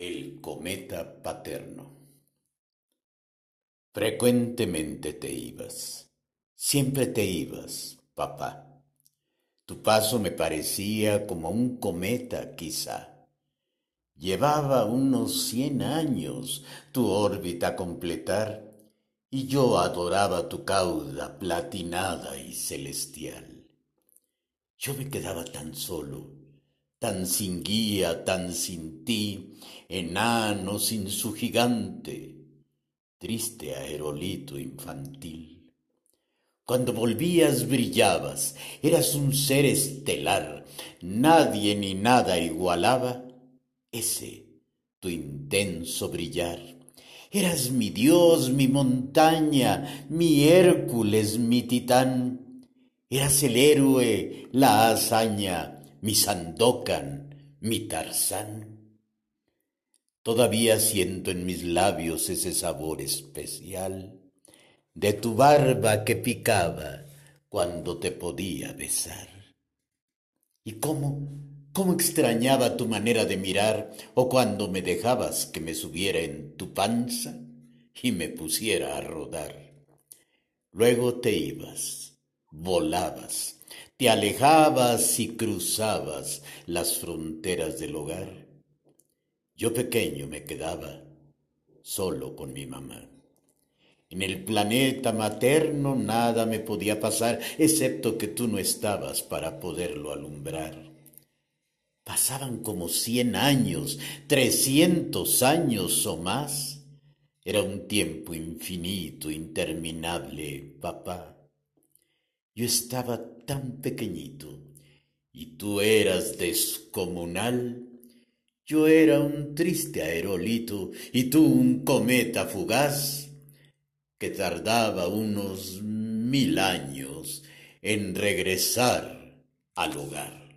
El cometa paterno. Frecuentemente te ibas, siempre te ibas, papá. Tu paso me parecía como un cometa, quizá. Llevaba unos cien años tu órbita a completar, y yo adoraba tu cauda platinada y celestial. Yo me quedaba tan solo, tan sin guía, tan sin ti, enano sin su gigante, triste aerolito infantil. Cuando volvías brillabas, eras un ser estelar, nadie ni nada igualaba ese tu intenso brillar. Eras mi Dios, mi montaña, mi Hércules, mi titán. Eras el héroe, la hazaña, mi Sandokan, mi Tarzán. Todavía siento en mis labios ese sabor especial de tu barba que picaba cuando te podía besar. ¿Y cómo, cómo extrañaba tu manera de mirar o cuando me dejabas que me subiera en tu panza y me pusiera a rodar? Luego te ibas, volabas, te alejabas y cruzabas las fronteras del hogar yo pequeño me quedaba solo con mi mamá. En el planeta materno nada me podía pasar, excepto que tú no estabas para poderlo alumbrar. Pasaban como cien años, trescientos años o más. Era un tiempo infinito, interminable, papá. Yo estaba tan pequeñito y tú eras descomunal yo era un triste aerolito y tú un cometa fugaz que tardaba unos mil años en regresar al hogar.